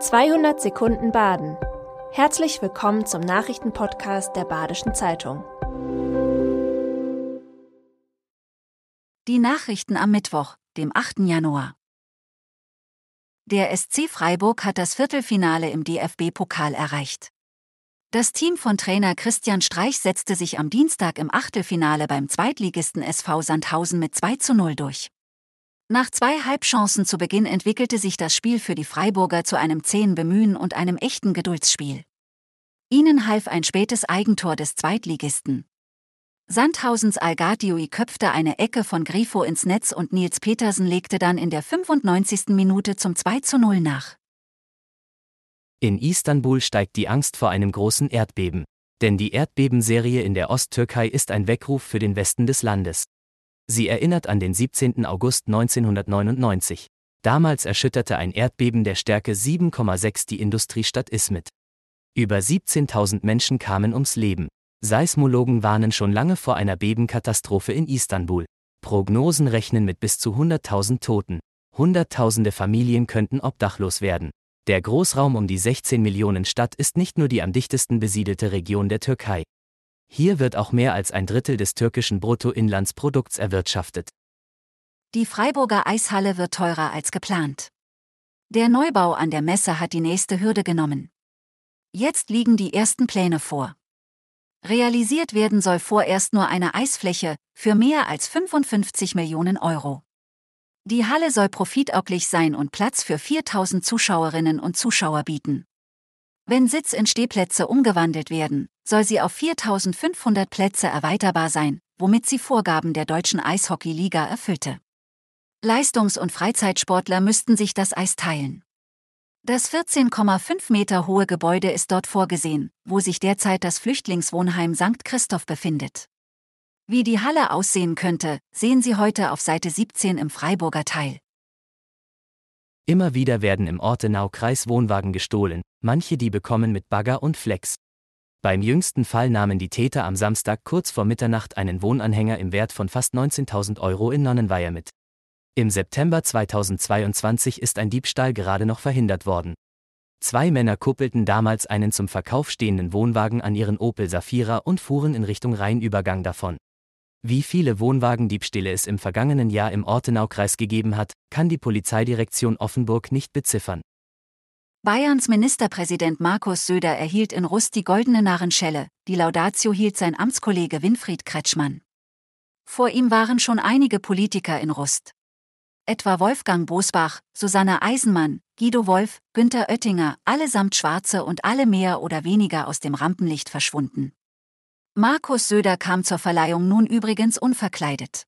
200 Sekunden Baden. Herzlich willkommen zum Nachrichtenpodcast der Badischen Zeitung. Die Nachrichten am Mittwoch, dem 8. Januar. Der SC Freiburg hat das Viertelfinale im DFB-Pokal erreicht. Das Team von Trainer Christian Streich setzte sich am Dienstag im Achtelfinale beim Zweitligisten SV Sandhausen mit 2 zu 0 durch. Nach zwei Halbchancen zu Beginn entwickelte sich das Spiel für die Freiburger zu einem zähen Bemühen und einem echten Geduldsspiel. Ihnen half ein spätes Eigentor des Zweitligisten. Sandhausens Algatiui köpfte eine Ecke von Grifo ins Netz und Nils Petersen legte dann in der 95. Minute zum 2 zu 0 nach. In Istanbul steigt die Angst vor einem großen Erdbeben. Denn die Erdbebenserie in der Osttürkei ist ein Weckruf für den Westen des Landes. Sie erinnert an den 17. August 1999. Damals erschütterte ein Erdbeben der Stärke 7,6 die Industriestadt Izmit. Über 17.000 Menschen kamen ums Leben. Seismologen warnen schon lange vor einer Bebenkatastrophe in Istanbul. Prognosen rechnen mit bis zu 100.000 Toten. Hunderttausende Familien könnten obdachlos werden. Der Großraum um die 16 Millionen Stadt ist nicht nur die am dichtesten besiedelte Region der Türkei. Hier wird auch mehr als ein Drittel des türkischen Bruttoinlandsprodukts erwirtschaftet. Die Freiburger Eishalle wird teurer als geplant. Der Neubau an der Messe hat die nächste Hürde genommen. Jetzt liegen die ersten Pläne vor. Realisiert werden soll vorerst nur eine Eisfläche für mehr als 55 Millionen Euro. Die Halle soll profitauglich sein und Platz für 4000 Zuschauerinnen und Zuschauer bieten. Wenn Sitz in Stehplätze umgewandelt werden, soll sie auf 4500 Plätze erweiterbar sein, womit sie Vorgaben der deutschen Eishockeyliga erfüllte. Leistungs- und Freizeitsportler müssten sich das Eis teilen. Das 14,5 Meter hohe Gebäude ist dort vorgesehen, wo sich derzeit das Flüchtlingswohnheim St. Christoph befindet. Wie die Halle aussehen könnte, sehen Sie heute auf Seite 17 im Freiburger Teil. Immer wieder werden im Ortenau-Kreis Wohnwagen gestohlen, manche die bekommen mit Bagger und Flex. Beim jüngsten Fall nahmen die Täter am Samstag kurz vor Mitternacht einen Wohnanhänger im Wert von fast 19.000 Euro in Nonnenweiher mit. Im September 2022 ist ein Diebstahl gerade noch verhindert worden. Zwei Männer kuppelten damals einen zum Verkauf stehenden Wohnwagen an ihren Opel Safira und fuhren in Richtung Rheinübergang davon. Wie viele Wohnwagendiebstähle es im vergangenen Jahr im Ortenaukreis gegeben hat, kann die Polizeidirektion Offenburg nicht beziffern. Bayerns Ministerpräsident Markus Söder erhielt in Rust die goldene Narrenschelle, die Laudatio hielt sein Amtskollege Winfried Kretschmann. Vor ihm waren schon einige Politiker in Rust. Etwa Wolfgang Bosbach, Susanne Eisenmann, Guido Wolf, Günther Oettinger, allesamt Schwarze und alle mehr oder weniger aus dem Rampenlicht verschwunden. Markus Söder kam zur Verleihung nun übrigens unverkleidet.